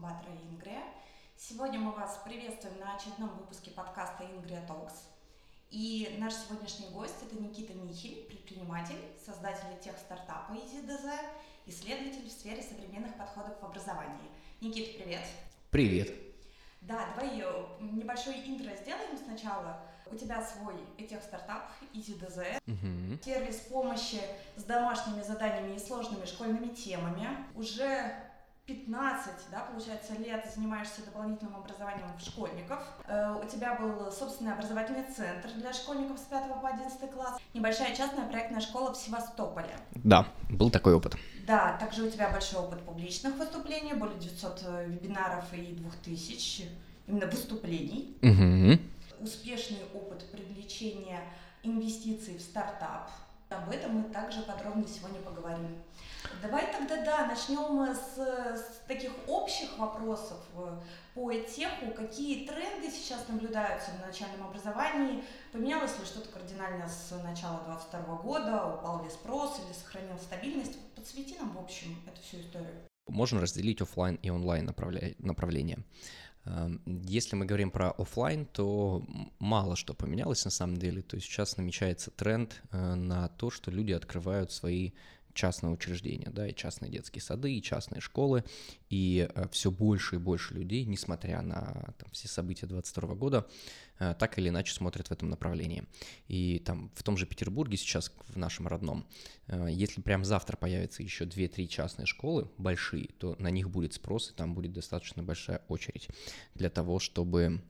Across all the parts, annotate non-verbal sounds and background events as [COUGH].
инкубатора Ингрия. Сегодня мы вас приветствуем на очередном выпуске подкаста Ингрия Talks. И наш сегодняшний гость – это Никита Михель, предприниматель, создатель тех стартапа EasyDZ, исследователь в сфере современных подходов в образовании. Никита, привет! Привет! Да, давай э, небольшой интро сделаем сначала. У тебя свой этих стартап EasyDZ, угу. сервис помощи с домашними заданиями и сложными школьными темами. Уже 15, да, получается, лет занимаешься дополнительным образованием школьников. Э, у тебя был собственный образовательный центр для школьников с 5 по 11 класс. Небольшая частная проектная школа в Севастополе. Да, был такой опыт. Да, также у тебя большой опыт публичных выступлений, более 900 э, вебинаров и 2000 именно выступлений. Угу. Успешный опыт привлечения инвестиций в стартап. Об этом мы также подробно сегодня поговорим. Давай тогда, да, начнем с, с таких общих вопросов э, по теху. Какие тренды сейчас наблюдаются в начальном образовании? Поменялось ли что-то кардинально с начала 2022 года? Упал ли спрос или сохранил стабильность? Подсвети нам, в общем, эту всю историю. Можно разделить офлайн и онлайн направления. Эм, если мы говорим про офлайн, то мало что поменялось на самом деле. То есть сейчас намечается тренд э, на то, что люди открывают свои частные учреждения, да, и частные детские сады, и частные школы, и э, все больше и больше людей, несмотря на там, все события 22 года, э, так или иначе смотрят в этом направлении. И там в том же Петербурге сейчас, в нашем родном, э, если прям завтра появится еще 2-3 частные школы, большие, то на них будет спрос, и там будет достаточно большая очередь для того, чтобы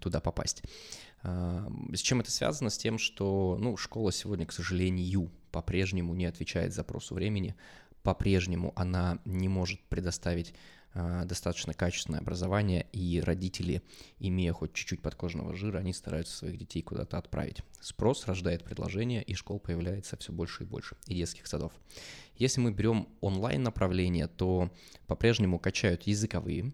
туда попасть. С чем это связано? С тем, что ну, школа сегодня, к сожалению, по-прежнему не отвечает запросу времени, по-прежнему она не может предоставить э, достаточно качественное образование, и родители, имея хоть чуть-чуть подкожного жира, они стараются своих детей куда-то отправить. Спрос рождает предложение, и школ появляется все больше и больше, и детских садов. Если мы берем онлайн направление, то по-прежнему качают языковые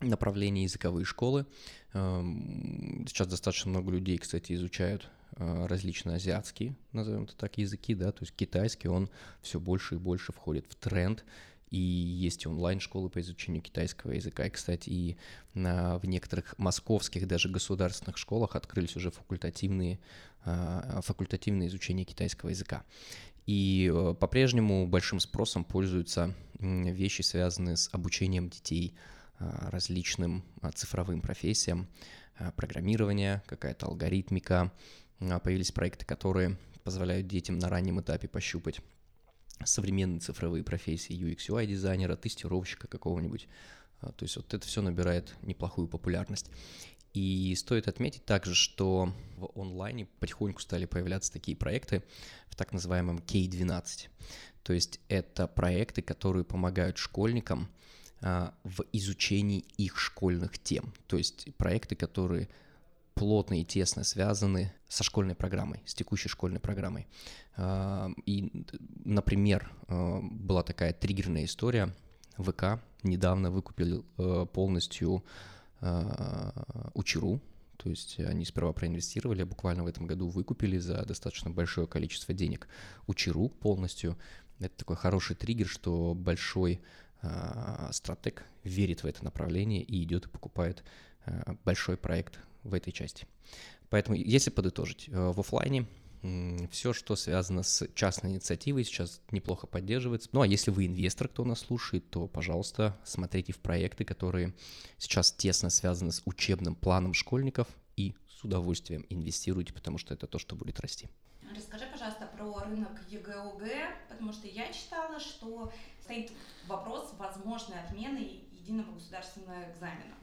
направления, языковые школы. Эм, сейчас достаточно много людей, кстати, изучают различные азиатские, назовем это так, языки, да, то есть китайский, он все больше и больше входит в тренд, и есть онлайн-школы по изучению китайского языка. И, кстати, и на, в некоторых московских даже государственных школах открылись уже факультативные, э, факультативное изучение китайского языка. И э, по-прежнему большим спросом пользуются вещи, связанные с обучением детей различным цифровым профессиям, программирование, какая-то алгоритмика, появились проекты, которые позволяют детям на раннем этапе пощупать современные цифровые профессии UX, UI дизайнера, тестировщика какого-нибудь. А, то есть вот это все набирает неплохую популярность. И стоит отметить также, что в онлайне потихоньку стали появляться такие проекты в так называемом K12. То есть это проекты, которые помогают школьникам а, в изучении их школьных тем. То есть проекты, которые плотно и тесно связаны со школьной программой, с текущей школьной программой. А, и, например, а, была такая триггерная история. ВК недавно выкупили а, полностью Учеру, то есть они сперва проинвестировали, буквально в этом году выкупили за достаточно большое количество денег Учеру полностью. Это такой хороший триггер, что большой стратег верит в это направление и идет и покупает большой проект в этой части. Поэтому, если подытожить, э, в офлайне все, что связано с частной инициативой, сейчас неплохо поддерживается. Ну а если вы инвестор, кто нас слушает, то, пожалуйста, смотрите в проекты, которые сейчас тесно связаны с учебным планом школьников и с удовольствием инвестируйте, потому что это то, что будет расти. Расскажи, пожалуйста, про рынок ЕГЭ-ОГЭ, потому что я читала, что стоит вопрос возможной отмены единого государственного экзамена.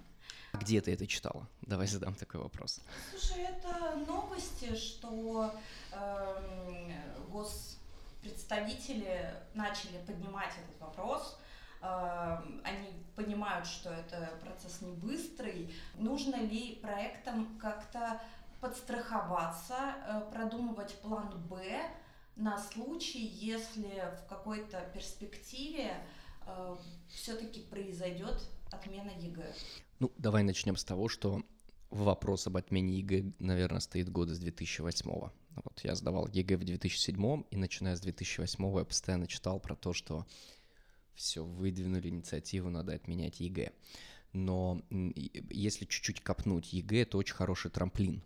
Где ты это читала? Давай задам такой вопрос. Слушай, это новости, что э, госпредставители начали поднимать этот вопрос. Э, они понимают, что это процесс не быстрый. Нужно ли проектам как-то подстраховаться, э, продумывать план Б на случай, если в какой-то перспективе э, все-таки произойдет отмена ЕГЭ? Ну, давай начнем с того, что вопрос об отмене ЕГЭ, наверное, стоит года с 2008 -го. Вот я сдавал ЕГЭ в 2007 и начиная с 2008 я постоянно читал про то, что все, выдвинули инициативу, надо отменять ЕГЭ. Но если чуть-чуть копнуть, ЕГЭ — это очень хороший трамплин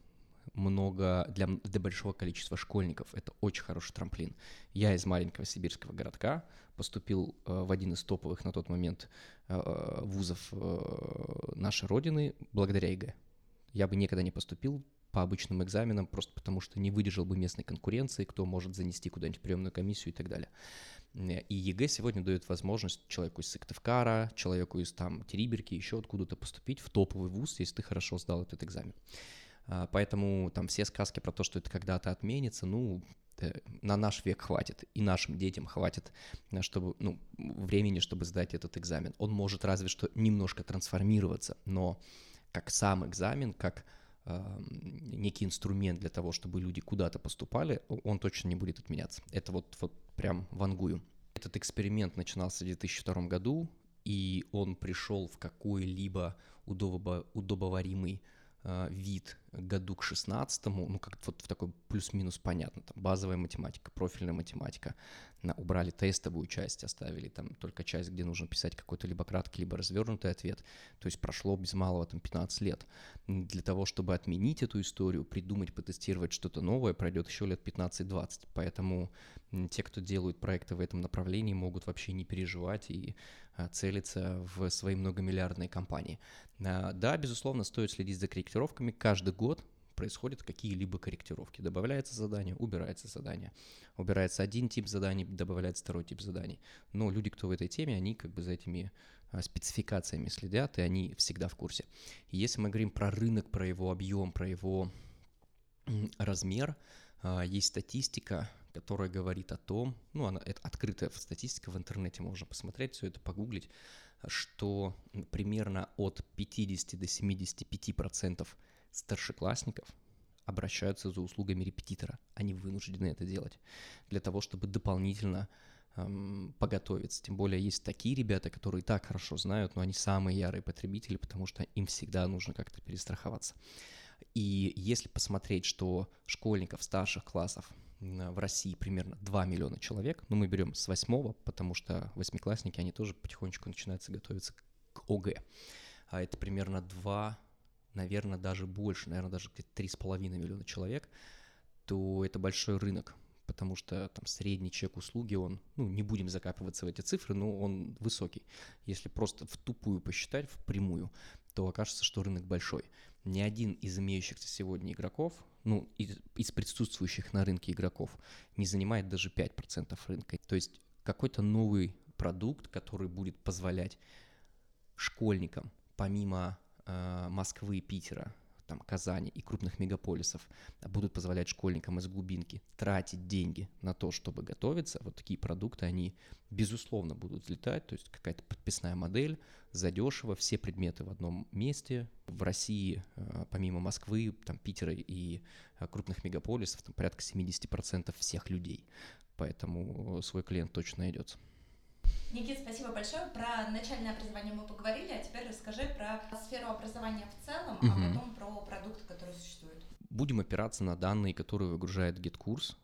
много для, для большого количества школьников. Это очень хороший трамплин. Я из маленького сибирского городка поступил э, в один из топовых на тот момент э, вузов э, нашей родины благодаря ЕГЭ. Я бы никогда не поступил по обычным экзаменам, просто потому что не выдержал бы местной конкуренции, кто может занести куда-нибудь приемную комиссию и так далее. И ЕГЭ сегодня дает возможность человеку из Сыктывкара, человеку из там Териберки, еще откуда-то поступить в топовый вуз, если ты хорошо сдал этот экзамен. А, поэтому там все сказки про то, что это когда-то отменится, ну, э, на наш век хватит, и нашим детям хватит э, чтобы, ну, времени, чтобы сдать этот экзамен. Он может разве что немножко трансформироваться, но как сам экзамен, как э, некий инструмент для того, чтобы люди куда-то поступали, он точно не будет отменяться. Это вот, вот прям вангую. Этот эксперимент начинался в 2002 году, и он пришел в какой-либо удобо- удобоваримый Э, вид году к 16 ну, как вот в такой плюс-минус понятно, там, базовая математика, профильная математика, на, убрали тестовую часть, оставили там только часть, где нужно писать какой-то либо краткий, либо развернутый ответ, то есть прошло без малого там 15 лет. Для того, чтобы отменить эту историю, придумать, потестировать что-то новое, пройдет еще лет 15-20, поэтому те, кто делают проекты в этом направлении, могут вообще не переживать и а, целиться в свои многомиллиардные компании. А, да, безусловно, стоит следить за корректировками. Каждый год происходят какие-либо корректировки. Добавляется задание, убирается задание. Убирается один тип заданий, добавляется второй тип заданий. Но люди, кто в этой теме, они как бы за этими а, спецификациями следят, и они всегда в курсе. И если мы говорим про рынок, про его объем, про его размер, есть статистика, которая говорит о том, ну, она, это открытая статистика в интернете, можно посмотреть, все это погуглить, что примерно от 50 до 75 процентов старшеклассников обращаются за услугами репетитора. Они вынуждены это делать для того, чтобы дополнительно эм, поготовиться. Тем более есть такие ребята, которые и так хорошо знают, но они самые ярые потребители, потому что им всегда нужно как-то перестраховаться. И если посмотреть, что школьников старших классов в России примерно 2 миллиона человек, ну мы берем с 8, потому что восьмиклассники, они тоже потихонечку начинаются готовиться к ОГЭ, а это примерно 2, наверное, даже больше, наверное, даже где-то 3,5 миллиона человек, то это большой рынок, потому что там средний чек услуги, он, ну, не будем закапываться в эти цифры, но он высокий. Если просто в тупую посчитать, в прямую, то окажется, что рынок большой. Ни один из имеющихся сегодня игроков, ну, из, из присутствующих на рынке игроков, не занимает даже 5% рынка. То есть какой-то новый продукт, который будет позволять школьникам, помимо Москвы и Питера, там, Казани и крупных мегаполисов будут позволять школьникам из глубинки тратить деньги на то, чтобы готовиться, вот такие продукты, они, безусловно, будут взлетать, то есть какая-то подписная модель, задешево, все предметы в одном месте. В России, э, помимо Москвы, там, Питера и э, крупных мегаполисов, там порядка 70% всех людей, поэтому свой клиент точно найдется. Никит, спасибо большое. Про начальное образование мы поговорили, а теперь расскажи про сферу образования в целом, угу. а потом про продукт, который существует. Будем опираться на данные, которые выгружает GitKurs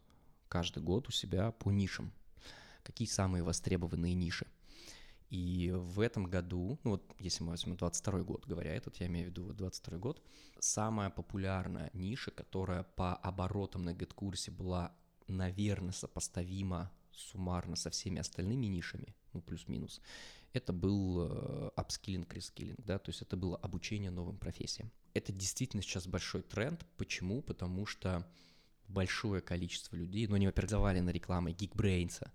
каждый год у себя по нишам. Какие самые востребованные ниши? И в этом году, ну вот если мы возьмем 22 год, говоря этот, я имею в виду 22 год, самая популярная ниша, которая по оборотам на GitKurs была, наверное, сопоставима суммарно со всеми остальными нишами, ну, плюс-минус, это был апскиллинг, рескиллинг, да, то есть это было обучение новым профессиям. Это действительно сейчас большой тренд. Почему? Потому что большое количество людей, ну, они, во-первых, завалены рекламой Geekbrains,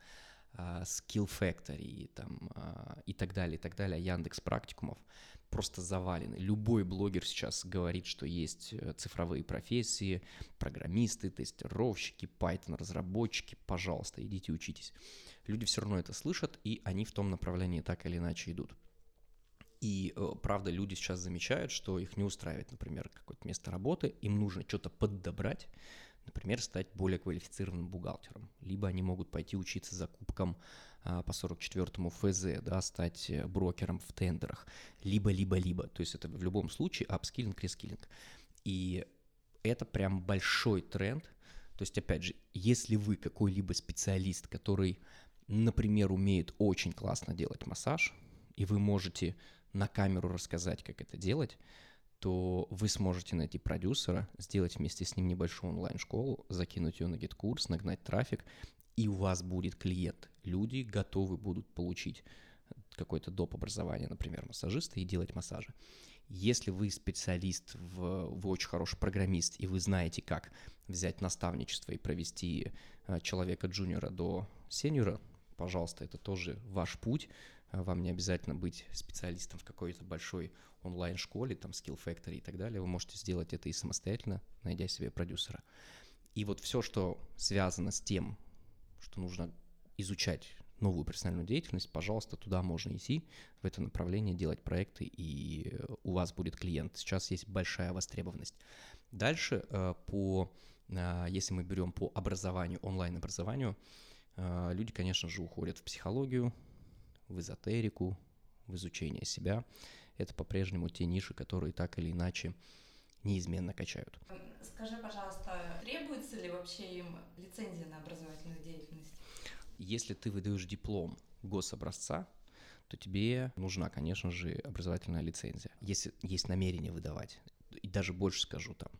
а, Skill Factory там, а, и так далее, и так далее, Яндекс практикумов просто завалены. Любой блогер сейчас говорит, что есть э, цифровые профессии, программисты, тестировщики, Python разработчики, пожалуйста, идите учитесь. Люди все равно это слышат, и они в том направлении так или иначе идут. И э, правда, люди сейчас замечают, что их не устраивает, например, какое-то место работы, им нужно что-то поддобрать, например, стать более квалифицированным бухгалтером. Либо они могут пойти учиться закупкам а, по 44-му ФЗ, да, стать э, брокером в тендерах. Либо, либо, либо. То есть это в любом случае апскиллинг, рескиллинг. И это прям большой тренд. То есть, опять же, если вы какой-либо специалист, который например, умеет очень классно делать массаж, и вы можете на камеру рассказать, как это делать, то вы сможете найти продюсера, сделать вместе с ним небольшую онлайн-школу, закинуть ее на GetCourse, нагнать трафик, и у вас будет клиент. Люди готовы будут получить какое-то доп. образование, например, массажиста, и делать массажи. Если вы специалист, в, вы очень хороший программист, и вы знаете, как взять наставничество и провести э, человека джуниора до сеньора, пожалуйста, это тоже ваш путь. Вам не обязательно быть специалистом в какой-то большой онлайн-школе, там, Skill Factory и так далее. Вы можете сделать это и самостоятельно, найдя себе продюсера. И вот все, что связано с тем, что нужно изучать новую профессиональную деятельность, пожалуйста, туда можно идти, в это направление делать проекты, и у вас будет клиент. Сейчас есть большая востребованность. Дальше э, по, э, если мы берем по образованию, онлайн-образованию, э, люди, конечно же, уходят в психологию, в эзотерику, в изучение себя. Это по-прежнему те ниши, которые так или иначе неизменно качают. Скажи, пожалуйста, требуется ли вообще им лицензия на образовательную деятельность? Если ты выдаешь диплом гособразца, то тебе нужна, конечно же, образовательная лицензия. Если есть намерение выдавать, и даже больше скажу, там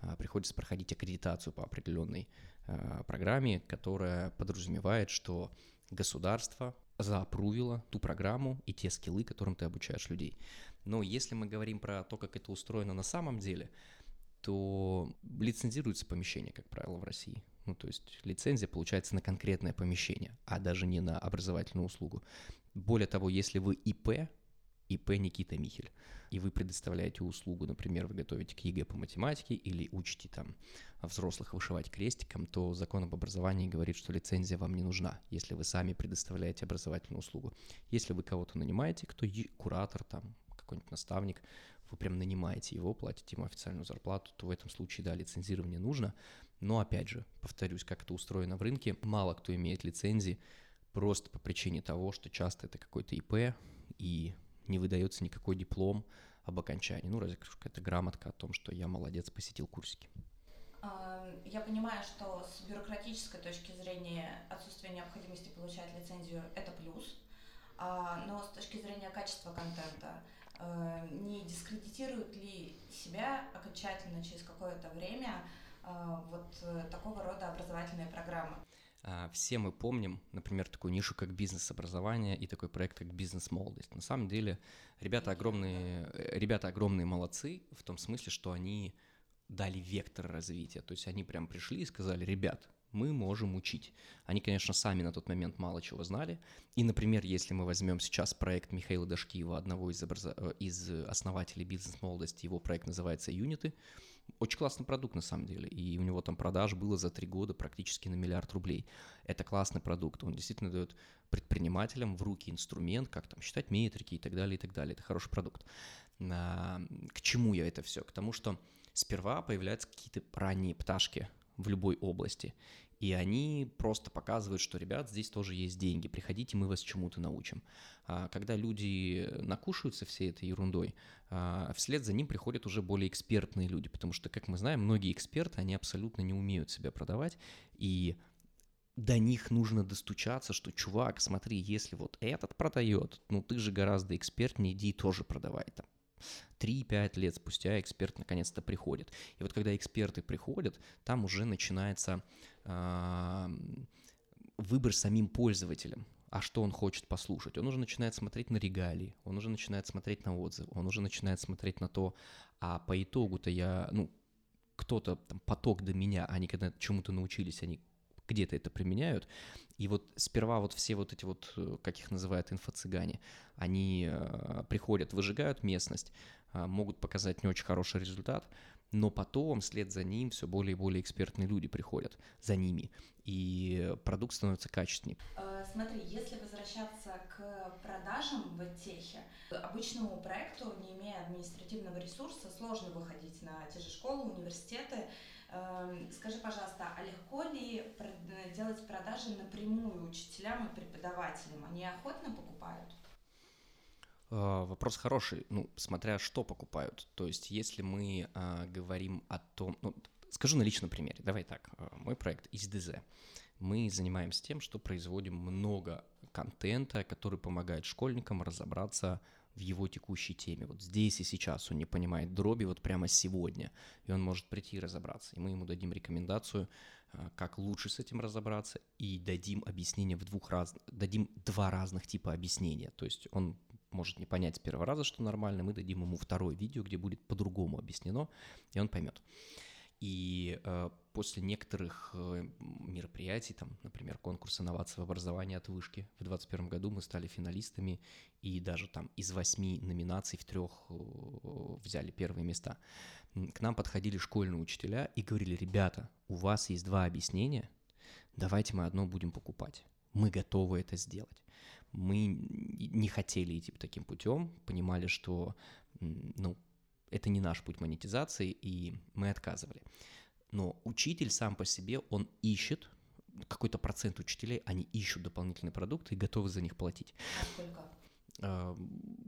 а, приходится проходить аккредитацию по определенной а, программе, которая подразумевает, что государство заапрувило ту программу и те скиллы, которым ты обучаешь людей. Но если мы говорим про то, как это устроено на самом деле, то лицензируется помещение, как правило, в России. Ну, то есть лицензия получается на конкретное помещение, а даже не на образовательную услугу. Более того, если вы ИП, ИП Никита Михель, и вы предоставляете услугу, например, вы готовите к ЕГЭ по математике или учите там взрослых вышивать крестиком, то закон об образовании говорит, что лицензия вам не нужна, если вы сами предоставляете образовательную услугу. Если вы кого-то нанимаете, кто куратор там, какой-нибудь наставник, вы прям нанимаете его, платите ему официальную зарплату, то в этом случае, да, лицензирование нужно. Но опять же, повторюсь, как это устроено в рынке, мало кто имеет лицензии просто по причине того, что часто это какой-то ИП и не выдается никакой диплом об окончании. Ну, разве какая-то грамотка о том, что я молодец, посетил курсики. Я понимаю, что с бюрократической точки зрения отсутствие необходимости получать лицензию – это плюс, а, но с точки зрения качества контента Э, не дискредитирует ли себя окончательно через какое-то время э, вот э, такого рода образовательные программы? А, все мы помним, например, такую нишу, как бизнес-образование и такой проект, как бизнес-молодость. На самом деле, ребята огромные, ребята огромные молодцы в том смысле, что они дали вектор развития. То есть они прям пришли и сказали, ребят, мы можем учить. Они, конечно, сами на тот момент мало чего знали. И, например, если мы возьмем сейчас проект Михаила Дашкиева, одного из, образ... Э, из основателей бизнес-молодости, его проект называется «Юниты», очень классный продукт на самом деле, и у него там продаж было за три года практически на миллиард рублей. Это классный продукт, он действительно дает предпринимателям в руки инструмент, как там считать метрики и так далее, и так далее. Это хороший продукт. А, к чему я это все? К тому, что сперва появляются какие-то ранние пташки – в любой области. И они просто показывают, что, ребят, здесь тоже есть деньги, приходите, мы вас чему-то научим. А когда люди накушаются всей этой ерундой, а, вслед за ним приходят уже более экспертные люди, потому что, как мы знаем, многие эксперты, они абсолютно не умеют себя продавать, и до них нужно достучаться, что, чувак, смотри, если вот этот продает, ну ты же гораздо экспертнее, иди тоже продавай там 3-5 лет спустя эксперт наконец-то приходит. И вот когда эксперты приходят, там уже начинается э, выбор самим пользователем а что он хочет послушать. Он уже начинает смотреть на регалии, он уже начинает смотреть на отзывы, он уже начинает смотреть на то, а по итогу-то я, ну, кто-то, там, поток до меня, они когда чему-то научились, они где-то это применяют. И вот сперва вот все вот эти вот, э, как их называют, инфо-цыгане, они э, приходят, выжигают местность, э, могут показать не очень хороший результат, но потом вслед за ним все более и более экспертные люди приходят за ними, и продукт становится качественнее. Смотри, если возвращаться к продажам в техе, обычному проекту, не имея административного ресурса, сложно выходить на те же школы, университеты. Эм, скажи, пожалуйста, а легко ли делать продажи напрямую учителям и преподавателям? Они охотно покупают? Э, вопрос хороший, ну, смотря что покупают. То есть, если мы а, говорим о том, ну, скажу на личном примере, давай так, э, мой проект из ДЗ. Мы занимаемся тем, что производим много контента, который помогает школьникам разобраться в его текущей теме. Вот здесь и сейчас он не понимает дроби вот прямо сегодня, и он может прийти и разобраться. И мы ему дадим рекомендацию, э, как лучше с этим разобраться, и дадим объяснение в двух раз, дадим два разных типа объяснения. То есть он может не понять с первого раза, что нормально, мы дадим ему второе видео, где будет по-другому объяснено, и он поймет. И э, после некоторых э, мероприятий, там, например, конкурс инноваций в образовании от вышки, в 2021 году мы стали финалистами, и даже там из восьми номинаций в трех э, взяли первые места. К нам подходили школьные учителя и говорили, ребята, у вас есть два объяснения, давайте мы одно будем покупать. Мы готовы это сделать. Мы не хотели идти таким путем, понимали, что ну, это не наш путь монетизации, и мы отказывали. Но учитель сам по себе, он ищет, какой-то процент учителей, они ищут дополнительные продукты и готовы за них платить. А сколько?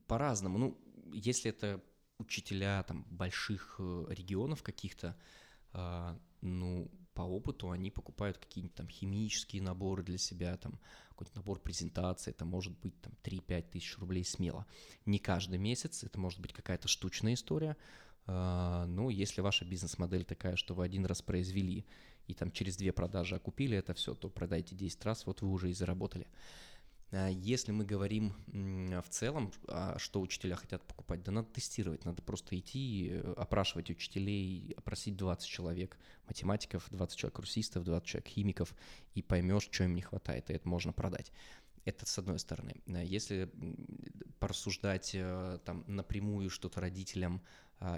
По-разному. Ну, если это учителя там больших э, регионов каких-то, а, ну, по опыту они покупают какие-нибудь там химические наборы для себя, там какой-то набор презентации, это может быть там 3-5 тысяч рублей смело. Не каждый месяц, это может быть какая-то штучная история, а, но если ваша бизнес-модель такая, что вы один раз произвели и там через две продажи окупили это все, то продайте 10 раз, вот вы уже и заработали. А если мы говорим в целом, а что учителя хотят покупать, да надо тестировать, надо просто идти, э, опрашивать учителей, опросить 20 человек, математиков, 20 человек русистов, 20 человек химиков, и поймешь, что им не хватает, и это можно продать. Это с одной стороны. Если порассуждать э, там напрямую что-то родителям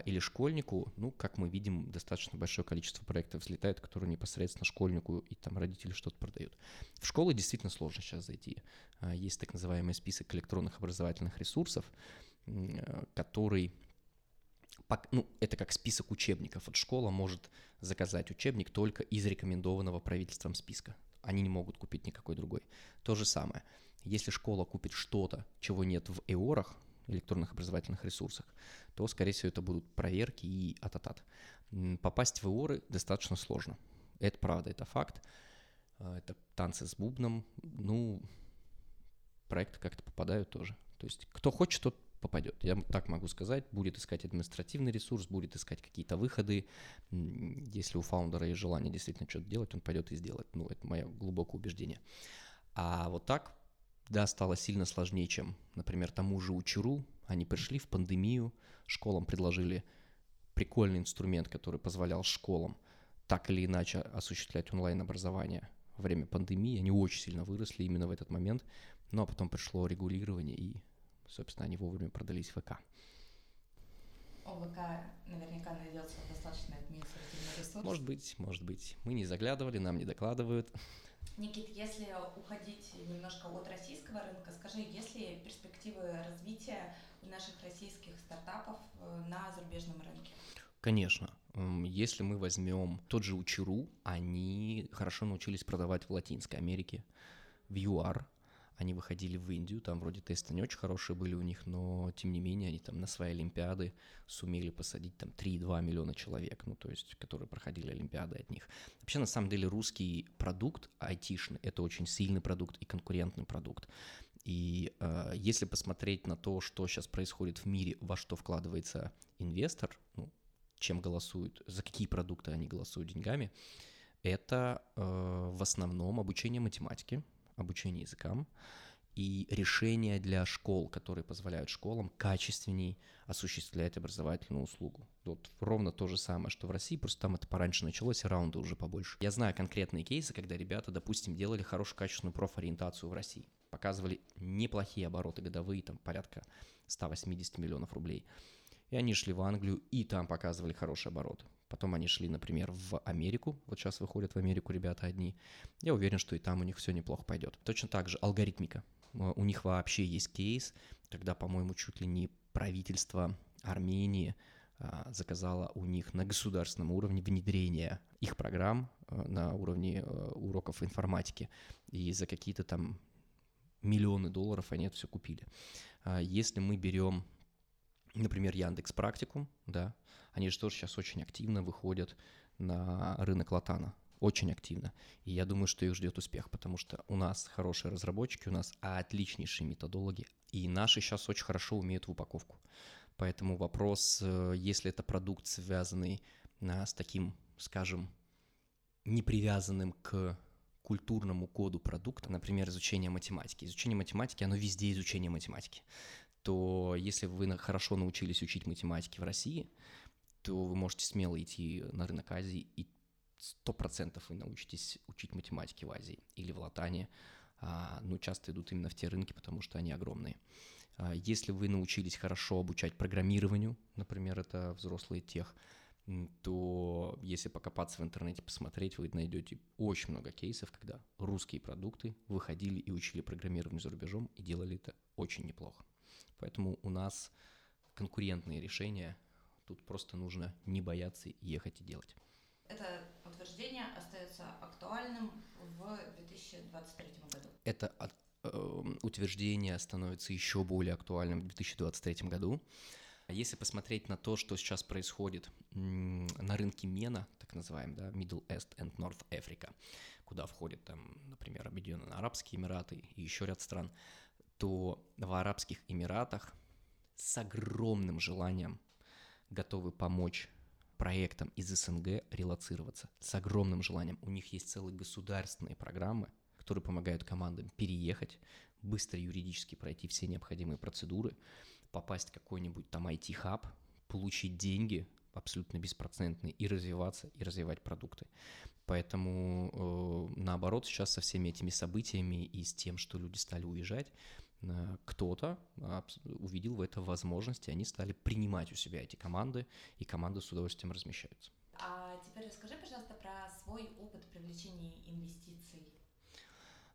или школьнику, ну, как мы видим, достаточно большое количество проектов взлетает, которые непосредственно школьнику и там родители что-то продают. В школы действительно сложно сейчас зайти. А, есть так называемый список электронных образовательных ресурсов, который ну, это как список учебников. Вот школа может заказать учебник только из рекомендованного правительством списка они не могут купить никакой другой. То же самое. Если школа купит что-то, чего нет в ЭОРах, электронных образовательных ресурсах, то, скорее всего, это будут проверки и ататат. Попасть в ЭОРы достаточно сложно. Это правда, это факт. А, это танцы с бубном. Ну, проекты как-то попадают тоже. То есть кто хочет, тот попадет. Я так могу сказать, будет искать административный ресурс, будет искать какие-то выходы. Если у фаундера есть желание действительно что-то делать, он пойдет и сделает. Ну, это мое глубокое убеждение. А вот так, да, стало сильно сложнее, чем, например, тому же Учеру. Они пришли в пандемию, школам предложили прикольный инструмент, который позволял школам так или иначе осуществлять онлайн-образование во время пандемии. Они очень сильно выросли именно в этот момент, но ну, а потом пришло регулирование, и собственно, они вовремя продались ВК. У ВК наверняка найдется достаточно административный ресурс. Может быть, может быть. Мы не заглядывали, нам не докладывают. Никит, если уходить немножко от российского рынка, скажи, есть ли перспективы развития наших российских стартапов э, на зарубежном рынке? Конечно. Если мы возьмем тот же Учеру, они хорошо научились продавать в Латинской Америке, в ЮАР, они выходили в Индию, там вроде тесты не очень хорошие были у них, но тем не менее они там на свои Олимпиады сумели посадить там 3,2 миллиона человек, ну то есть, которые проходили Олимпиады от них. Вообще на самом деле русский продукт айтишный — это очень сильный продукт и конкурентный продукт. И э, если посмотреть на то, что сейчас происходит в мире, во что вкладывается инвестор, ну, чем голосуют, за какие продукты они голосуют деньгами, это э, в основном обучение математике, обучение языкам и решения для школ, которые позволяют школам качественней осуществлять образовательную услугу. Вот ровно то же самое, что в России, просто там это пораньше началось, и раунды уже побольше. Я знаю конкретные кейсы, когда ребята, допустим, делали хорошую качественную профориентацию в России, показывали неплохие обороты годовые, там порядка 180 миллионов рублей. И они шли в Англию, и там показывали хорошие обороты. Потом они шли, например, в Америку. Вот сейчас выходят в Америку ребята одни. Я уверен, что и там у них все неплохо пойдет. Точно так же алгоритмика. Э, у них вообще есть кейс, когда, по-моему, чуть ли не правительство Армении а, заказала у них на государственном уровне внедрение их программ э, на уровне э, уроков информатики. И за какие-то там миллионы долларов они это все купили. А если мы берем Например, Яндекс Практикум, да, они же тоже сейчас очень активно выходят на рынок Латана. очень активно. И я думаю, что их ждет успех, потому что у нас хорошие разработчики, у нас отличнейшие методологи, и наши сейчас очень хорошо умеют в упаковку. Поэтому вопрос, э, если это продукт, связанный э, с таким, скажем, непривязанным к культурному коду продукта, например, изучение математики. Изучение математики, оно везде изучение математики. То если вы хорошо научились учить математике в России, то вы можете смело идти на рынок Азии и сто процентов вы научитесь учить математике в Азии или в Латане, а, ну, часто идут именно в те рынки, потому что они огромные. А, если вы научились хорошо обучать программированию, например, это взрослый тех, то если покопаться в интернете, посмотреть, вы найдете очень много кейсов, когда русские продукты выходили и учили программированию за рубежом и делали это очень неплохо. Поэтому у нас конкурентные решения, тут просто нужно не бояться ехать и делать. Это утверждение остается актуальным в 2023 году. Это э, утверждение становится еще более актуальным в 2023 году. Если посмотреть на то, что сейчас происходит на рынке Мена, так называемый, да, Middle East and North Africa, куда входят, там, например, Объединенные Арабские Эмираты и еще ряд стран, то в Арабских Эмиратах с огромным желанием готовы помочь проектам из СНГ релацироваться, с огромным желанием. У них есть целые государственные программы, которые помогают командам переехать, быстро юридически пройти все необходимые процедуры, попасть в какой-нибудь там IT-хаб, получить деньги абсолютно беспроцентные и развиваться, и развивать продукты. Поэтому э, наоборот сейчас со всеми этими событиями и с тем, что люди стали уезжать, кто-то увидел в это возможность, и они стали принимать у себя эти команды, и команды с удовольствием размещаются. А теперь расскажи, пожалуйста, про свой опыт привлечения инвестиций.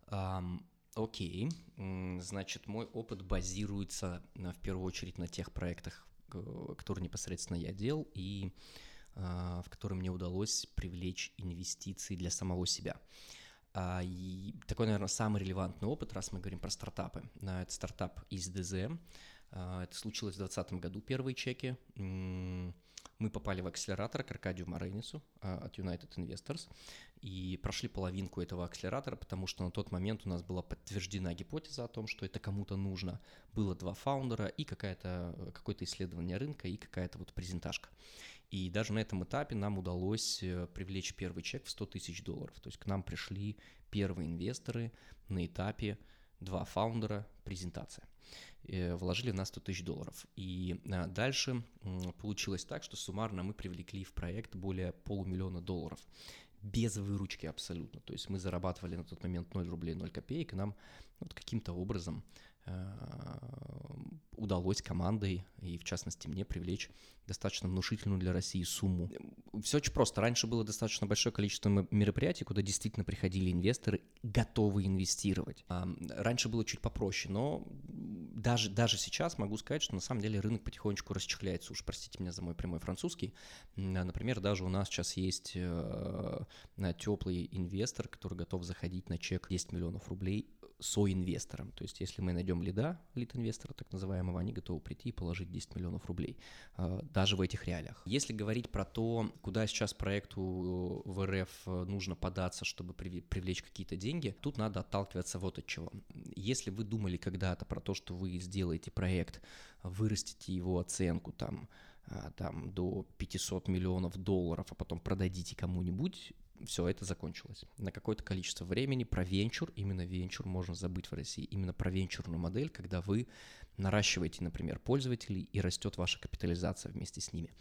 Um, Окей, значит, мой опыт базируется в первую очередь на тех проектах, которые непосредственно я делал и в которые мне удалось привлечь инвестиции для самого себя. А, и такой, наверное, самый релевантный опыт, раз мы говорим про стартапы. Это стартап из ДЗ. А, это случилось в 2020 году, первые чеки мы попали в акселератор к Аркадию Морейницу а, от United Investors и прошли половинку этого акселератора, потому что на тот момент у нас была подтверждена гипотеза о том, что это кому-то нужно. Было два фаундера и какое-то исследование рынка и какая-то вот презентажка. И даже на этом этапе нам удалось э, привлечь первый чек в 100 тысяч долларов. То есть к нам пришли первые инвесторы на этапе два фаундера, презентация. Э, вложили в нас 100 тысяч долларов. И э, дальше получилось так, что суммарно мы привлекли в проект более полумиллиона долларов без выручки абсолютно. То есть мы зарабатывали на тот момент 0 рублей 0 копеек, и нам вот каким-то образом удалось командой и, в частности, мне привлечь достаточно внушительную для России сумму. Все очень просто. Раньше было достаточно большое количество мероприятий, куда действительно приходили инвесторы, готовые инвестировать. А, раньше было чуть попроще, но даже, даже сейчас могу сказать, что на самом деле рынок потихонечку расчехляется. Уж простите меня за мой прямой французский. Например, даже у нас сейчас есть э, теплый инвестор, который готов заходить на чек 10 миллионов рублей соинвестором. То есть если мы найдем лида, лид-инвестора так называемого, они готовы прийти и положить 10 миллионов рублей, а, даже в этих реалиях. Если говорить про то, куда сейчас проекту в РФ нужно податься, чтобы привлечь какие-то деньги, тут надо отталкиваться вот от чего. Если вы думали когда-то про то, что вы сделаете проект, вырастите его оценку там, а, там до 500 миллионов долларов, а потом продадите кому-нибудь, все это закончилось. На какое-то количество времени про венчур, именно венчур можно забыть в России, именно про венчурную модель, когда вы наращиваете, например, пользователей и растет ваша капитализация вместе с ними.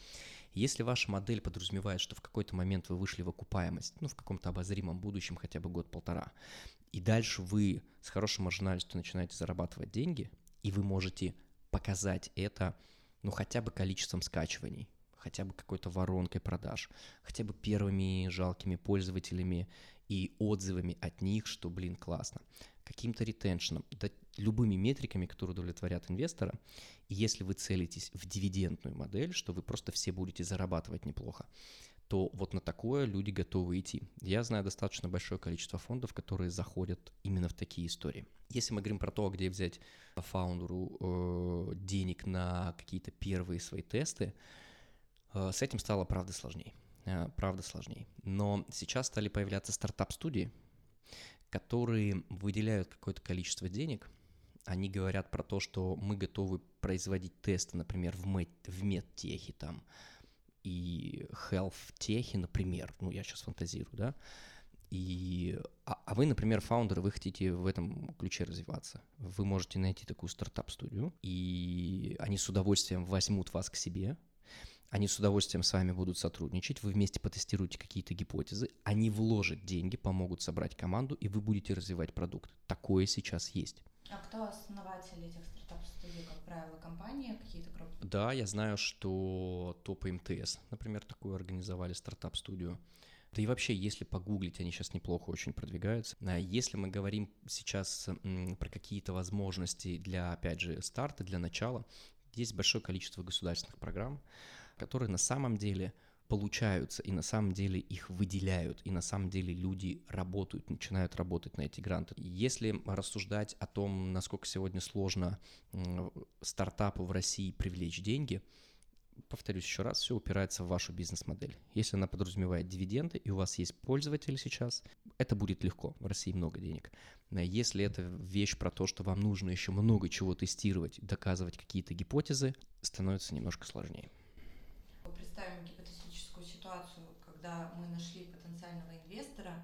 Если ваша модель подразумевает, что в какой-то момент вы вышли в окупаемость, ну, в каком-то обозримом будущем, хотя бы год-полтора, и дальше вы с хорошей маржинальностью начинаете зарабатывать деньги, и вы можете показать это, ну, хотя бы количеством скачиваний, хотя бы какой-то воронкой продаж, хотя бы первыми жалкими пользователями и отзывами от них, что, блин, классно, каким-то ретеншеном, да, любыми метриками, которые удовлетворят инвестора. И если вы целитесь в дивидендную модель, что вы просто все будете зарабатывать неплохо, то вот на такое люди готовы идти. Я знаю достаточно большое количество фондов, которые заходят именно в такие истории. Если мы говорим про то, где взять фаундеру э, денег на какие-то первые свои тесты, с этим стало, правда, сложнее. э, правда сложнее. Но сейчас стали появляться стартап-студии, которые выделяют какое-то количество денег. Они говорят про то, что мы готовы производить тесты, например, в, мед, в медтехе там и health техе, например, ну я сейчас фантазирую, да, и, а, а вы, например, фаундер, вы хотите в этом ключе развиваться. Вы можете найти такую стартап-студию, и они с удовольствием возьмут вас к себе, они с удовольствием с вами будут сотрудничать, вы вместе потестируете какие-то гипотезы, они вложат деньги, помогут собрать команду, и вы будете развивать продукт. Такое сейчас есть. А кто основатель этих стартап-студий, как правило, компании какие-то крупные? Да, я знаю, что топы МТС, например, такую организовали стартап-студию. Да и вообще, если погуглить, они сейчас неплохо очень продвигаются. А если мы говорим сейчас про какие-то возможности для, опять же, старта, для начала, есть большое количество государственных программ, которые на самом деле получаются, и на самом деле их выделяют, и на самом деле люди работают, начинают работать на эти гранты. Если рассуждать о том, насколько сегодня сложно стартапу в России привлечь деньги, повторюсь еще раз, все упирается в вашу бизнес-модель. Если она подразумевает дивиденды, и у вас есть пользователи сейчас, это будет легко. В России много денег. Если это вещь про то, что вам нужно еще много чего тестировать, доказывать какие-то гипотезы, становится немножко сложнее. Представим гипотетическую ситуацию, когда мы нашли потенциального инвестора,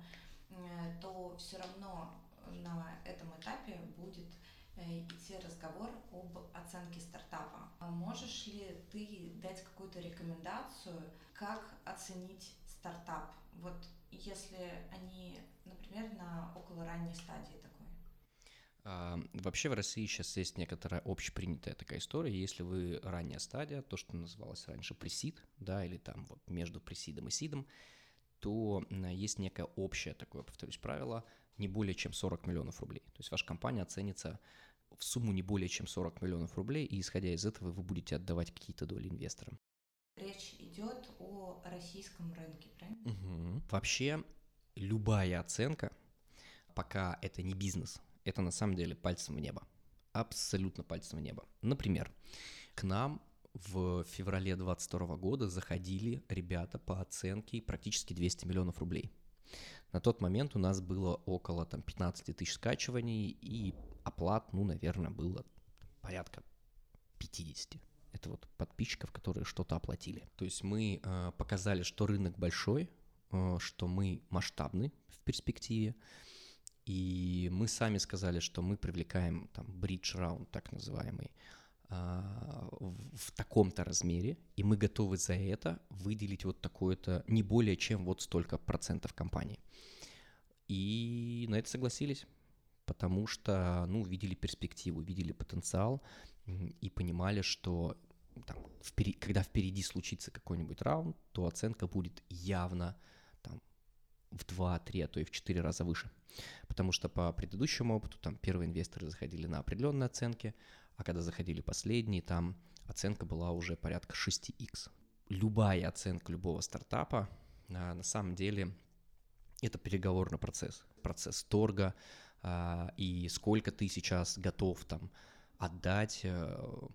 э, то все равно на этом этапе будет Э, идти разговор об оценке стартапа. А можешь ли ты дать какую-то рекомендацию, как оценить стартап? Вот если они, например, на около ранней стадии вообще в России сейчас есть некоторая общепринятая такая история. Если вы ранняя стадия, то, что называлось раньше пресид, да, или там вот между пресидом и сидом, то есть некое общее такое, повторюсь, правило, не более чем 40 миллионов рублей. То есть ваша компания оценится в сумму не более чем 40 миллионов рублей, и исходя из этого вы будете отдавать какие-то доли инвесторам. Речь идет о российском рынке, правильно? Угу. Вообще любая оценка, пока это не бизнес, это на самом деле пальцем в небо. Абсолютно пальцем в небо. Например, к нам в феврале 2022 года заходили ребята по оценке практически 200 миллионов рублей. На тот момент у нас было около там, 15 тысяч скачиваний, и оплат, ну, наверное, было порядка 50. Это вот подписчиков, которые что-то оплатили. То есть мы э, показали, что рынок большой, э, что мы масштабны в перспективе, и мы сами сказали, что мы привлекаем там бридж раунд, так называемый, а, в таком-то размере, и мы готовы за это выделить вот такое-то, не более чем вот столько процентов компании. И на это согласились, потому что, ну, видели перспективу, видели потенциал и понимали, что там, впери, когда впереди случится какой-нибудь раунд, то оценка будет явно там в 2, 3, а то и в 4 раза выше. Потому что по предыдущему опыту там первые инвесторы заходили на определенные оценки, а когда заходили последние, там оценка была уже порядка 6x. Любая оценка любого стартапа а, на самом деле это переговорный процесс, процесс торга, а, и сколько ты сейчас готов там отдать э,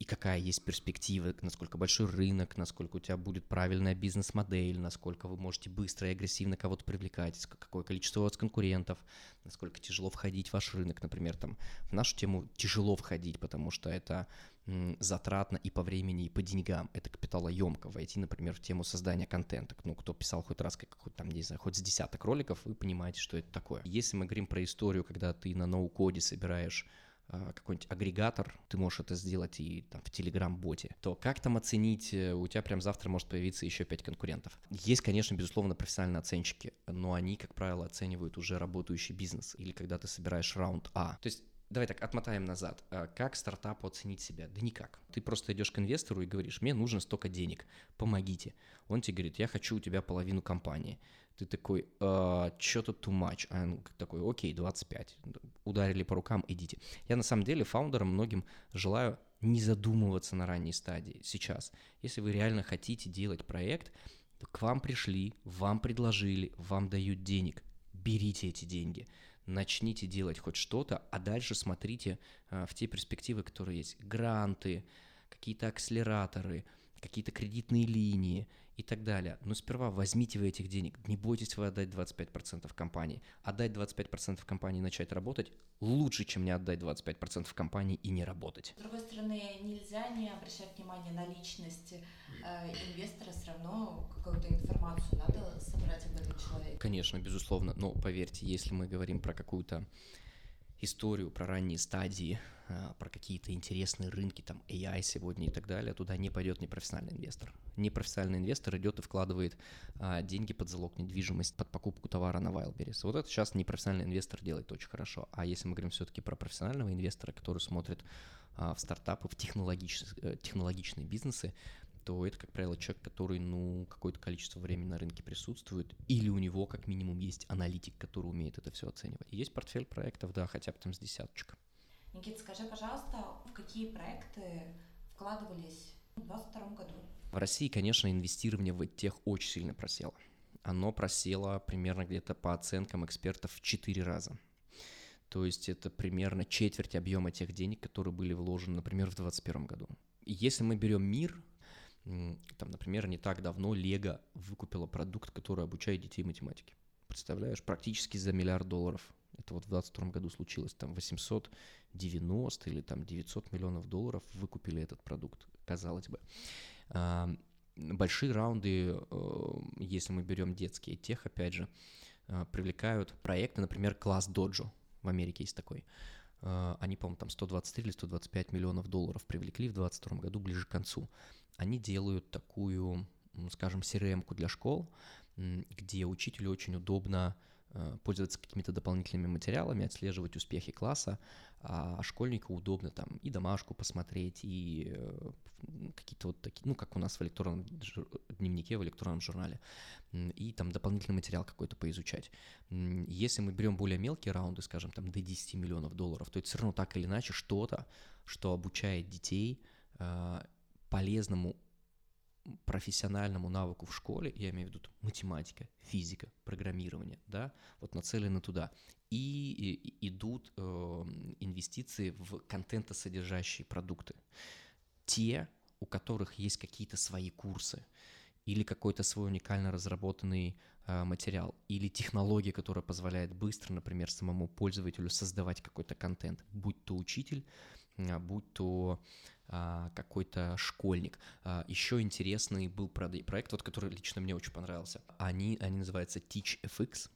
и какая есть перспектива, насколько большой рынок, насколько у тебя будет правильная бизнес-модель, насколько вы можете быстро и агрессивно кого-то привлекать, какое количество у вас конкурентов, насколько тяжело входить в ваш рынок, например, там в нашу тему тяжело входить, потому что это затратно и по времени, и по деньгам, это капиталоемко войти, например, в тему создания контента. Ну, кто писал хоть раз, как хоть там, не знаю, хоть с десяток роликов, вы понимаете, что это такое. Если мы говорим про историю, когда ты на ноу-коде собираешь какой-нибудь агрегатор, ты можешь это сделать и там в Telegram-боте, то как там оценить, э, у тебя прям завтра может появиться еще пять конкурентов. Есть, конечно, безусловно, профессиональные оценщики, но они, как правило, оценивают уже работающий бизнес или когда ты собираешь раунд А. То есть Давай так, отмотаем назад. А как стартапу оценить себя? Да никак. Ты просто идешь к инвестору и говоришь, мне нужно столько денег, помогите. Он тебе говорит, я хочу у тебя половину компании. Ты такой, э, что тут too much? А он такой, окей, 25. Ударили по рукам, идите. Я на самом деле фаундерам многим желаю не задумываться на ранней стадии сейчас. Если вы реально хотите делать проект, к вам пришли, вам предложили, вам дают денег, берите эти деньги начните делать хоть что-то, а дальше смотрите а, в те перспективы, которые есть. Гранты, какие-то акселераторы, какие-то кредитные линии и так далее. Но сперва возьмите вы этих денег, не бойтесь вы отдать 25% компании. Отдать 25% компании и начать работать лучше, чем не отдать 25% компании и не работать. С другой стороны, нельзя не обращать внимание на личность э, инвестора, все равно какую-то информацию надо собрать об этом человеке. Конечно, безусловно, но поверьте, если мы говорим про какую-то историю про ранние стадии, а, про какие-то интересные рынки, там AI сегодня и так далее, туда не пойдет непрофессиональный инвестор. Непрофессиональный инвестор идет и вкладывает а, деньги под залог недвижимость, под покупку товара на Wildberries. Вот это сейчас непрофессиональный инвестор делает очень хорошо. А если мы говорим все-таки про профессионального инвестора, который смотрит а, в стартапы, в э, технологичные бизнесы, то это, как правило, человек, который, ну, какое-то количество времени на рынке присутствует, или у него, как минимум, есть аналитик, который умеет это все оценивать. И есть портфель проектов, да, хотя бы там с десяточка. Никита, скажи, пожалуйста, в какие проекты вкладывались в 2022 году? В России, конечно, инвестирование в тех очень сильно просело. Оно просело примерно где-то по оценкам экспертов в 4 раза. То есть это примерно четверть объема тех денег, которые были вложены, например, в 2021 году. И если мы берем мир, там, например, не так давно Лего выкупила продукт, который обучает детей математике. Представляешь, практически за миллиард долларов. Это вот в 2022 году случилось. Там 890 или там 900 миллионов долларов выкупили этот продукт, казалось бы. Большие раунды, э, если мы берем детские тех, опять же, э, привлекают проекты, например, класс Доджо. В Америке есть такой. Э, они, по-моему, там 123 или 125 миллионов долларов привлекли в 2022 году ближе к концу они делают такую, скажем, CRM-ку для школ, где учителю очень удобно э, пользоваться какими-то дополнительными материалами, отслеживать успехи класса, а школьнику удобно там и домашку посмотреть, и э, какие-то вот такие, ну, как у нас в электронном дневнике, в электронном журнале, и там дополнительный материал какой-то поизучать. Если мы берем более мелкие раунды, скажем, там до 10 миллионов долларов, то это все равно так или иначе что-то, что обучает детей э, полезному профессиональному навыку в школе, я имею в виду математика, физика, программирование, да, вот нацелены туда. И, и идут э, инвестиции в контентосодержащие продукты. Те, у которых есть какие-то свои курсы, или какой-то свой уникально разработанный э, материал, или технология, которая позволяет быстро, например, самому пользователю создавать какой-то контент, будь то учитель, будь то э, какой-то школьник. Э, еще интересный был проект, вот который лично мне очень понравился. Они, они называются TeachFX,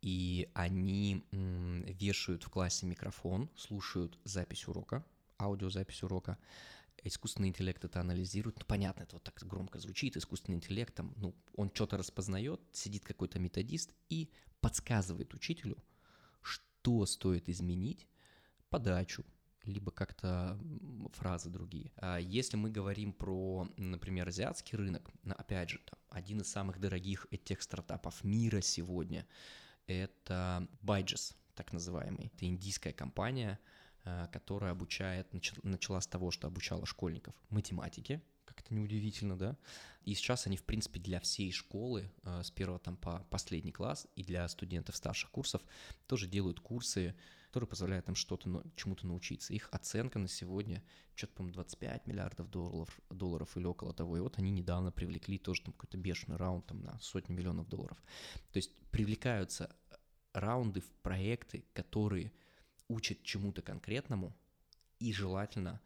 и они вешают в классе микрофон, слушают запись урока, аудиозапись урока, искусственный интеллект это анализирует, ну, понятно, это вот так громко звучит, искусственный интеллект, там, ну, он что-то распознает, сидит какой-то методист и подсказывает учителю, что стоит изменить, подачу, либо как-то фразы другие. А если мы говорим про, например, азиатский рынок, опять же, там, один из самых дорогих этих стартапов мира сегодня, это Byju's, так называемый. Это индийская компания, Э, которая обучает, начала с того, что обучала школьников математике, как это неудивительно, да? И сейчас они, в принципе, для всей школы, э, с первого там по последний класс, и для студентов старших курсов тоже делают курсы, которые позволяют им что-то, чему-то научиться. Их оценка на сегодня, что-то, по-моему, 25 миллиардов долларов, долларов или около того. И вот они недавно привлекли тоже там какой-то бешеный раунд там на сотни миллионов долларов. То есть привлекаются раунды в проекты, которые учит чему-то конкретному и желательно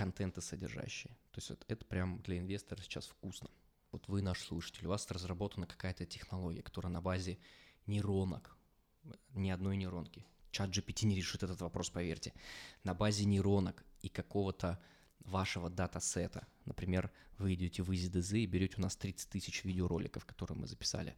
контента содержащие. То есть вот это прям для инвестора сейчас вкусно. Вот вы наш слушатель, у вас разработана какая-то технология, которая на базе нейронок, ни одной нейронки. Чат GPT не решит этот вопрос, поверьте. На базе нейронок и какого-то вашего датасета. Например, вы идете в EasyDZ и берете у нас 30 тысяч видеороликов, которые мы записали.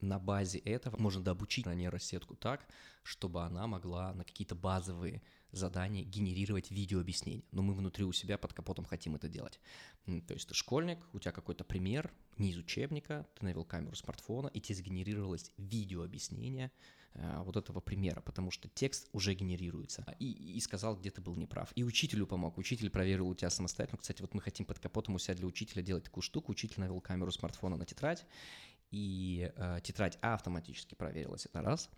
На базе этого можно дообучить на нейросетку так, чтобы она могла на какие-то базовые задания генерировать видеообъяснения. Но мы внутри у себя под капотом хотим это делать. То есть ты школьник, у тебя какой-то пример, не из учебника, ты навел камеру смартфона, и тебе сгенерировалось видеообъяснение э, вот этого примера, потому что текст уже генерируется. И, и сказал, где ты был неправ. И учителю помог. Учитель проверил у тебя самостоятельно. Кстати, вот мы хотим под капотом у себя для учителя делать такую штуку. Учитель навел камеру смартфона на тетрадь, и э, тетрадь автоматически проверилась, это раз.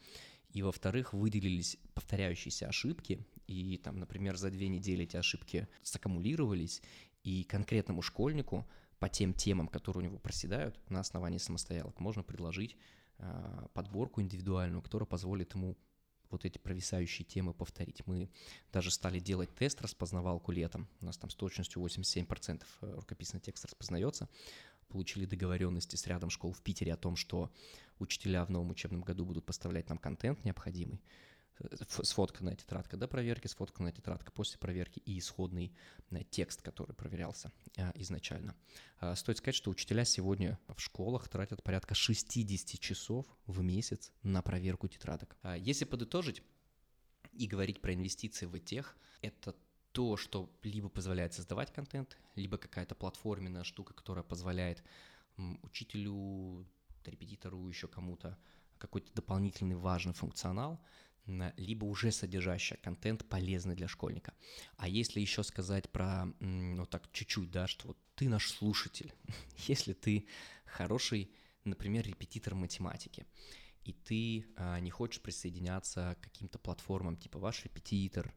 И, во-вторых, выделились повторяющиеся ошибки, и там, например, за две недели эти ошибки саккумулировались, и конкретному школьнику по тем темам, которые у него проседают на основании самостоялок, можно предложить э, подборку индивидуальную, которая позволит ему вот эти провисающие темы повторить. Мы даже стали делать тест распознавалку летом. У нас там с точностью 87% э, рукописный текст распознается. Получили договоренности с рядом школ в Питере о том, что учителя в новом учебном году будут поставлять нам контент необходимый сфотканная тетрадка до проверки, сфотканная тетрадка после проверки и исходный э, текст, который проверялся э, изначально. Стоит сказать, что учителя сегодня в школах тратят порядка 60 часов в месяц на проверку тетрадок. А, если подытожить и говорить про инвестиции в тех, это то, что либо позволяет создавать контент, либо какая-то платформенная штука, которая позволяет учителю, репетитору, еще кому-то какой-то дополнительный важный функционал, либо уже содержащая контент полезный для школьника. А если еще сказать про, ну так чуть-чуть, да, что вот ты наш слушатель, [LAUGHS] если ты хороший, например, репетитор математики, и ты а, не хочешь присоединяться к каким-то платформам типа ваш репетитор,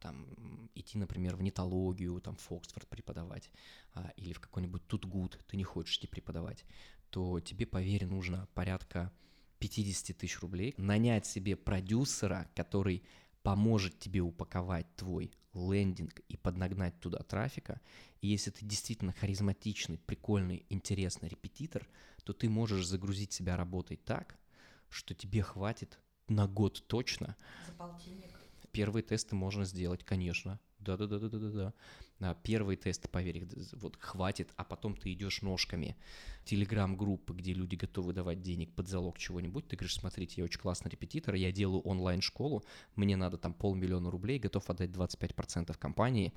там идти, например, в нетологию, там в Оксфорд преподавать, а, или в какой-нибудь Тутгуд, ты не хочешь идти преподавать, то тебе, поверь, нужно порядка 50 тысяч рублей, нанять себе продюсера, который поможет тебе упаковать твой лендинг и поднагнать туда трафика. И если ты действительно харизматичный, прикольный, интересный репетитор, то ты можешь загрузить себя работой так, что тебе хватит на год точно. За полтинник. Первые тесты можно сделать, конечно. Да-да-да-да-да-да. А первые тесты, поверь, вот хватит, а потом ты идешь ножками. Телеграм-группы, где люди готовы давать денег под залог чего-нибудь, ты говоришь, смотрите, я очень классный репетитор, я делаю онлайн-школу, мне надо там полмиллиона рублей, готов отдать 25% компании.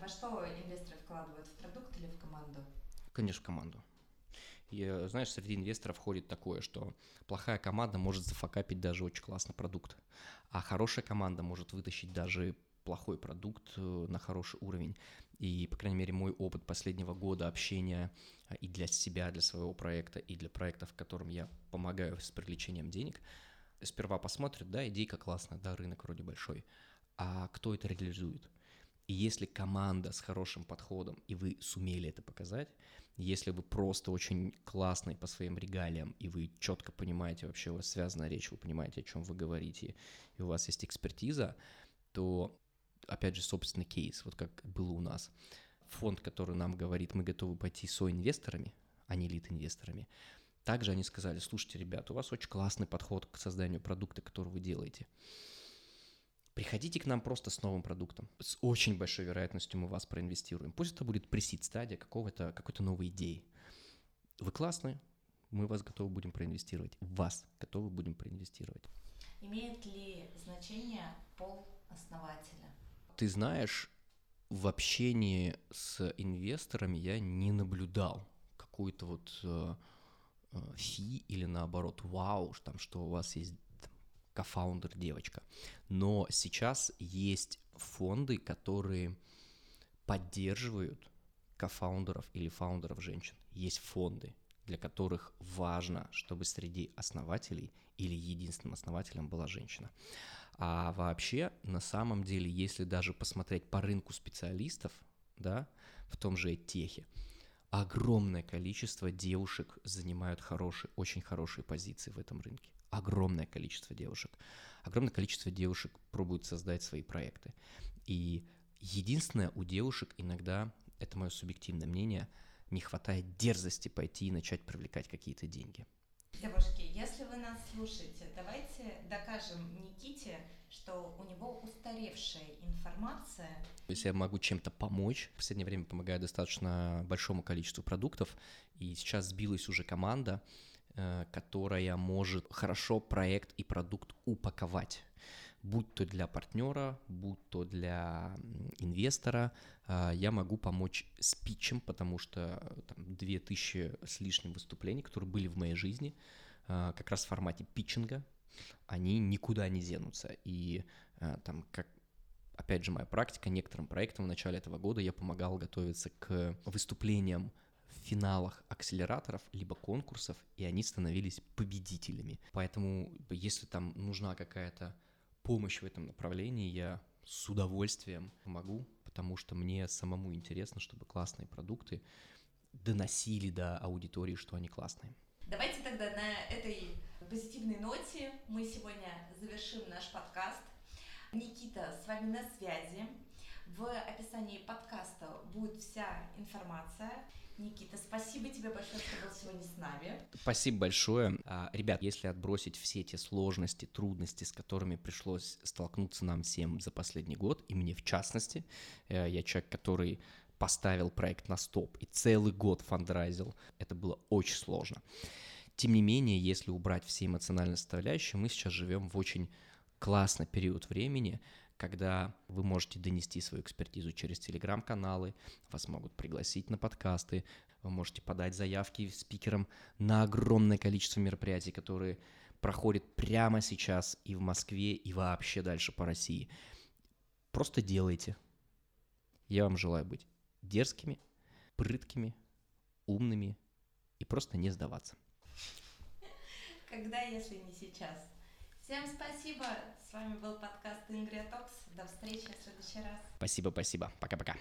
Во что инвесторы вкладывают, в продукт или в команду? Конечно, в команду. И, знаешь, среди инвесторов ходит такое, что плохая команда может зафакапить даже очень классный продукт, а хорошая команда может вытащить даже плохой продукт э, на хороший уровень. И, по крайней мере, мой опыт последнего года общения э, и для себя, для своего проекта, и для проектов, которым я помогаю с привлечением денег, сперва посмотрят, да, идейка классная, да, рынок вроде большой, а кто это реализует? И если команда с хорошим подходом, и вы сумели это показать, если вы просто очень классный по своим регалиям, и вы четко понимаете, вообще у вас связана речь, вы понимаете, о чем вы говорите, и у вас есть экспертиза, то опять же, собственный кейс, вот как было у нас. Фонд, который нам говорит, мы готовы пойти со инвесторами, а не лид-инвесторами, также они сказали, слушайте, ребят, у вас очень классный подход к созданию продукта, который вы делаете. Приходите к нам просто с новым продуктом. С очень большой вероятностью мы вас проинвестируем. Пусть это будет пресид стадия какого-то, какой-то новой идеи. Вы классные, мы вас готовы будем проинвестировать. Вас готовы будем проинвестировать. Имеет ли значение пол основателя? Ты знаешь, в общении с инвесторами я не наблюдал какую-то вот э, э, фи или наоборот вау, там, что у вас есть кофаундер девочка. Но сейчас есть фонды, которые поддерживают кофаундеров или фаундеров женщин. Есть фонды, для которых важно, чтобы среди основателей или единственным основателем была женщина. А вообще, на самом деле, если даже посмотреть по рынку специалистов, да, в том же техе, огромное количество девушек занимают хорошие, очень хорошие позиции в этом рынке. Огромное количество девушек. Огромное количество девушек пробуют создать свои проекты. И единственное, у девушек иногда, это мое субъективное мнение, не хватает дерзости пойти и начать привлекать какие-то деньги. Девушки, если вы нас слушаете, давайте докажем Никите, что у него устаревшая информация. Если я могу чем-то помочь, в последнее время помогаю достаточно большому количеству продуктов, и сейчас сбилась уже команда, Э, которая может хорошо проект и продукт упаковать, будь то для партнера, будь то для инвестора, э, я могу помочь с питчем, потому что э, там 2000 с лишним выступлений, которые были в моей жизни, как раз в формате питчинга, они никуда не денутся. И там, как опять же, моя практика, некоторым проектам в начале этого года я помогал готовиться к выступлениям в финалах акселераторов либо конкурсов, и они становились победителями. Поэтому, если там нужна какая-то помощь в этом направлении, я с удовольствием помогу, потому что мне самому интересно, чтобы классные продукты доносили до аудитории, что они классные. Давайте тогда на этой позитивной ноте мы сегодня завершим наш подкаст. Никита с вами на связи. В описании подкаста будет вся информация. Никита, спасибо тебе большое, что был сегодня с нами. Спасибо большое. А, ребят, если отбросить все те сложности, трудности, с которыми пришлось столкнуться нам всем за последний год, и мне в частности, э, я человек, который поставил проект на стоп и целый год фандрайзил, это было очень сложно. Тем не менее, если убрать все эмоциональные составляющие, мы сейчас живем в очень классный период времени, когда вы можете донести свою экспертизу через телеграм-каналы, вас могут пригласить на подкасты, вы можете подать заявки спикерам на огромное количество мероприятий, которые проходят прямо сейчас и в Москве, и вообще дальше по России. Просто делайте. Я вам желаю быть дерзкими, прыткими, умными и просто не сдаваться. Когда, если не сейчас? Всем спасибо. С вами был подкаст Ингрия Токс. До встречи в следующий раз. Спасибо, спасибо. Пока-пока.